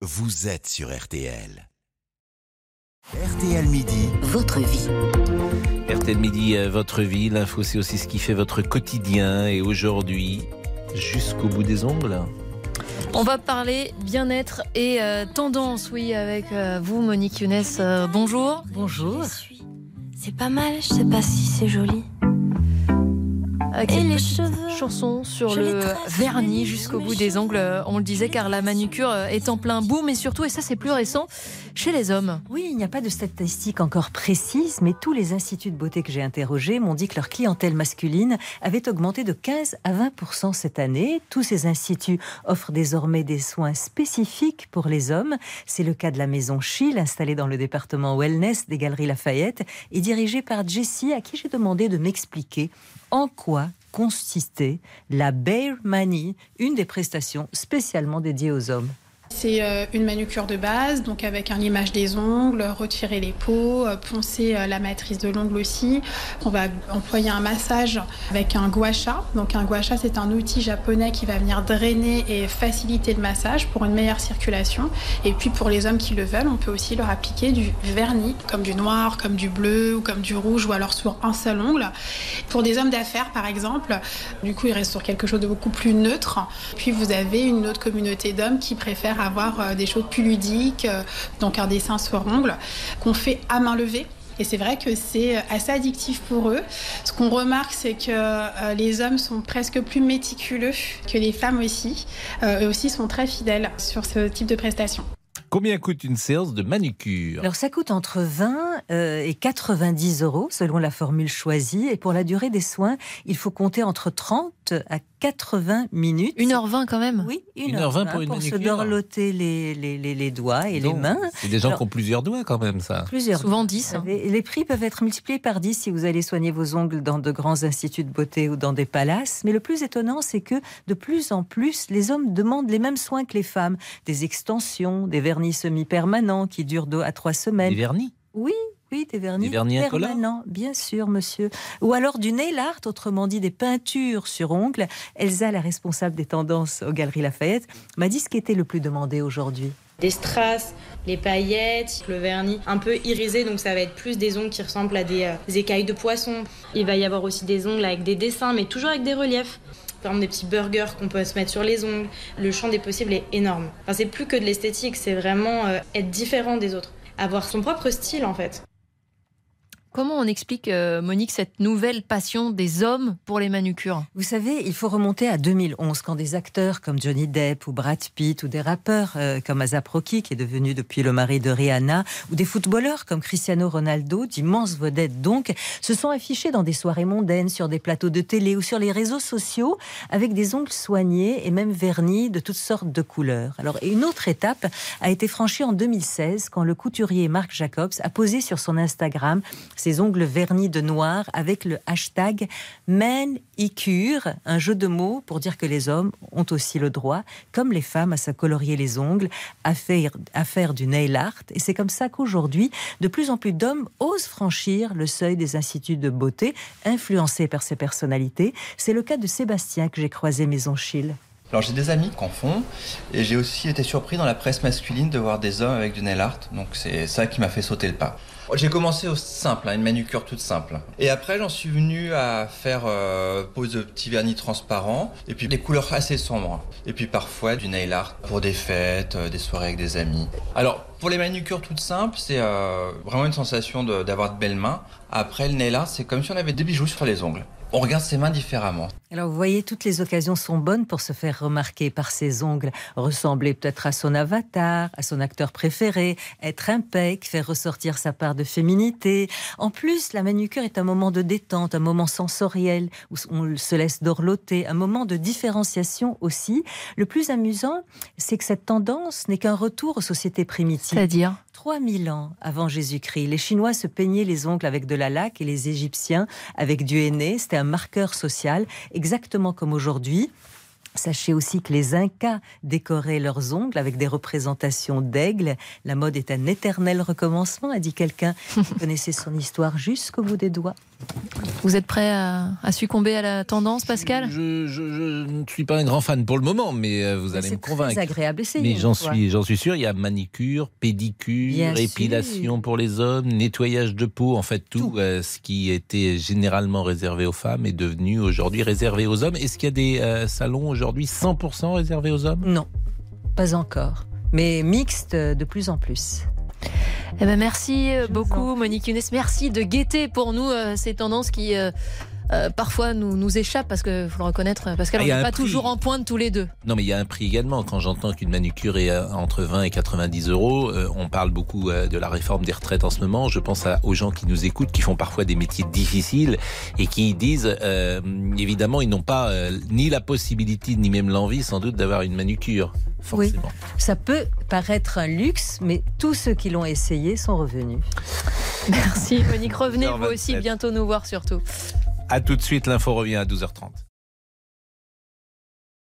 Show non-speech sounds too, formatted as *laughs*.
vous êtes sur RTL. RTL Midi, votre vie. RTL Midi, euh, votre vie, l'info c'est aussi ce qui fait votre quotidien et aujourd'hui, jusqu'au bout des ongles. On va parler bien-être et euh, tendance, oui, avec euh, vous, Monique Younes. Euh, bonjour. Bonjour. C'est pas mal, je sais pas si c'est joli. Avec Et les cheveux. chanson sur Je le vernis jusqu'au bout des ongles, on le disait, car la manucure est en plein boom. Et surtout, et ça c'est plus récent, chez les hommes. Oui, il n'y a pas de statistiques encore précises, mais tous les instituts de beauté que j'ai interrogés m'ont dit que leur clientèle masculine avait augmenté de 15 à 20 cette année. Tous ces instituts offrent désormais des soins spécifiques pour les hommes. C'est le cas de la maison Chill, installée dans le département Wellness des Galeries Lafayette et dirigée par Jessie, à qui j'ai demandé de m'expliquer en quoi consistait la Bare Mani, une des prestations spécialement dédiées aux hommes. C'est euh, une manucure de base, donc avec un limage des ongles, retirer les peaux, euh, poncer euh, la matrice de l'ongle aussi. On va employer un massage avec un gua sha. Donc un gua sha, c'est un outil japonais qui va venir drainer et faciliter le massage pour une meilleure circulation. Et puis pour les hommes qui le veulent, on peut aussi leur appliquer du vernis, comme du noir, comme du bleu ou comme du rouge, ou alors sur un seul ongle. Pour des hommes d'affaires, par exemple, du coup, ils restent sur quelque chose de beaucoup plus neutre. Puis vous avez une autre communauté d'hommes qui préfèrent avoir euh, des choses plus ludiques, euh, donc un dessin sur ongle, qu'on fait à main levée. Et c'est vrai que c'est euh, assez addictif pour eux. Ce qu'on remarque, c'est que euh, les hommes sont presque plus méticuleux que les femmes aussi. Euh, eux aussi sont très fidèles sur ce type de prestation. Combien coûte une séance de manucure Alors ça coûte entre 20 euh, et 90 euros selon la formule choisie. Et pour la durée des soins, il faut compter entre 30 à 80 minutes. 1h20 quand même. Oui, 1h20 pour une se manucure. dorloter les, les, les, les doigts et Donc, les mains. C'est des gens Alors- qui ont plusieurs doigts quand même, ça. Plusieurs. Souvent Vous 10. hein. Les prix peuvent être multipliés par 10 si vous allez soigner vos ongles dans de grands instituts de beauté ou dans des palaces. Mais le plus étonnant, c'est que de plus en plus, les hommes demandent les mêmes soins que les femmes. Des extensions, des vernis semi-permanents qui durent deux à trois Des semaines. vernis? Oui, oui, des vernis, Des vernis permanents, bien sûr, monsieur. Ou alors du nail art, autrement dit des peintures sur ongles. Elsa, la responsable des tendances aux Galeries Lafayette, m'a dit ce qui était le plus demandé aujourd'hui. des strass, les paillettes, le vernis un peu irisé, donc ça va être plus des ongles qui ressemblent à des, euh, des écailles de poisson. Il va y avoir aussi des ongles avec des dessins, mais toujours avec des reliefs. Par exemple, des petits burgers qu'on peut se mettre sur les ongles. Le champ des possibles est énorme. Enfin, c'est plus que de l'esthétique, c'est vraiment euh, être différent des autres. Avoir son propre style, en fait. Comment on explique, euh, Monique, cette nouvelle passion des hommes pour les manucures? Vous savez, il faut remonter à 2011 quand des acteurs comme Johnny Depp ou Brad Pitt ou des rappeurs euh, comme Asap Rocky qui est devenu depuis le mari de Rihanna ou des footballeurs comme Cristiano Ronaldo, d'immenses vedettes donc, se sont affichés dans des soirées mondaines, sur des plateaux de télé ou sur les réseaux sociaux avec des ongles soignés et même vernis de toutes sortes de couleurs. Alors, une autre étape a été franchie en 2016 quand le couturier Marc Jacobs a posé sur son Instagram ses ongles vernis de noir avec le hashtag manicure, un jeu de mots pour dire que les hommes ont aussi le droit, comme les femmes, à se colorier les ongles, à faire, à faire du nail art. Et c'est comme ça qu'aujourd'hui, de plus en plus d'hommes osent franchir le seuil des instituts de beauté, influencés par ces personnalités. C'est le cas de Sébastien que j'ai croisé Maison Chill. Alors j'ai des amis qui en font et j'ai aussi été surpris dans la presse masculine de voir des hommes avec du nail art. Donc c'est ça qui m'a fait sauter le pas. J'ai commencé au simple, hein, une manucure toute simple. Et après j'en suis venu à faire euh, pose de petits vernis transparents et puis des couleurs assez sombres. Et puis parfois du nail art pour des fêtes, euh, des soirées avec des amis. Alors pour les manucures toutes simples, c'est euh, vraiment une sensation d'avoir de belles mains. Après le nail art, c'est comme si on avait des bijoux sur les ongles. On regarde ses mains différemment. Alors vous voyez, toutes les occasions sont bonnes pour se faire remarquer par ses ongles, ressembler peut-être à son avatar, à son acteur préféré, être impec, faire ressortir sa part de féminité. En plus, la manucure est un moment de détente, un moment sensoriel où on se laisse dorloter, un moment de différenciation aussi. Le plus amusant, c'est que cette tendance n'est qu'un retour aux sociétés primitives. C'est-à-dire 3000 ans avant Jésus-Christ, les Chinois se peignaient les ongles avec de la laque et les Égyptiens avec du henné. C'était un marqueur social, exactement comme aujourd'hui. Sachez aussi que les Incas décoraient leurs ongles avec des représentations d'aigles. La mode est un éternel recommencement, a dit quelqu'un *laughs* qui connaissait son histoire jusqu'au bout des doigts. Vous êtes prêt à, succomber à la tendance, Pascal? je, ne suis pas un grand fan pour le moment, mais euh, vous allez me convaincre. C'est agréable Mais j'en suis, j'en suis sûr. Il y a manicure, pédicure, épilation pour les hommes, nettoyage de peau, en fait tout, euh, ce qui était généralement réservé aux femmes est devenu aujourd'hui réservé aux hommes. Est-ce qu'il y a des euh, salons aujourd'hui 100% réservés aux hommes? Non, pas encore, mais mixte de plus en plus. Eh ben merci euh, beaucoup Monique Younes. Merci de guetter pour nous euh, ces tendances qui euh, parfois nous, nous échappent parce qu'il faut le reconnaître, parce qu'elle n'est pas toujours en pointe tous les deux. Non, mais il y a un prix également. Quand j'entends qu'une manucure est entre 20 et 90 euros, on parle beaucoup de la réforme des retraites en ce moment. Je pense aux gens qui nous écoutent, qui font parfois des métiers difficiles et qui disent, évidemment, ils n'ont pas ni la possibilité ni même l'envie, sans doute, d'avoir une manucure. Oui, ça peut paraître un luxe, mais tous ceux qui l'ont essayé sont revenus. Merci Monique, revenez vous aussi bientôt nous voir surtout. A tout de suite, l'info revient à 12h30.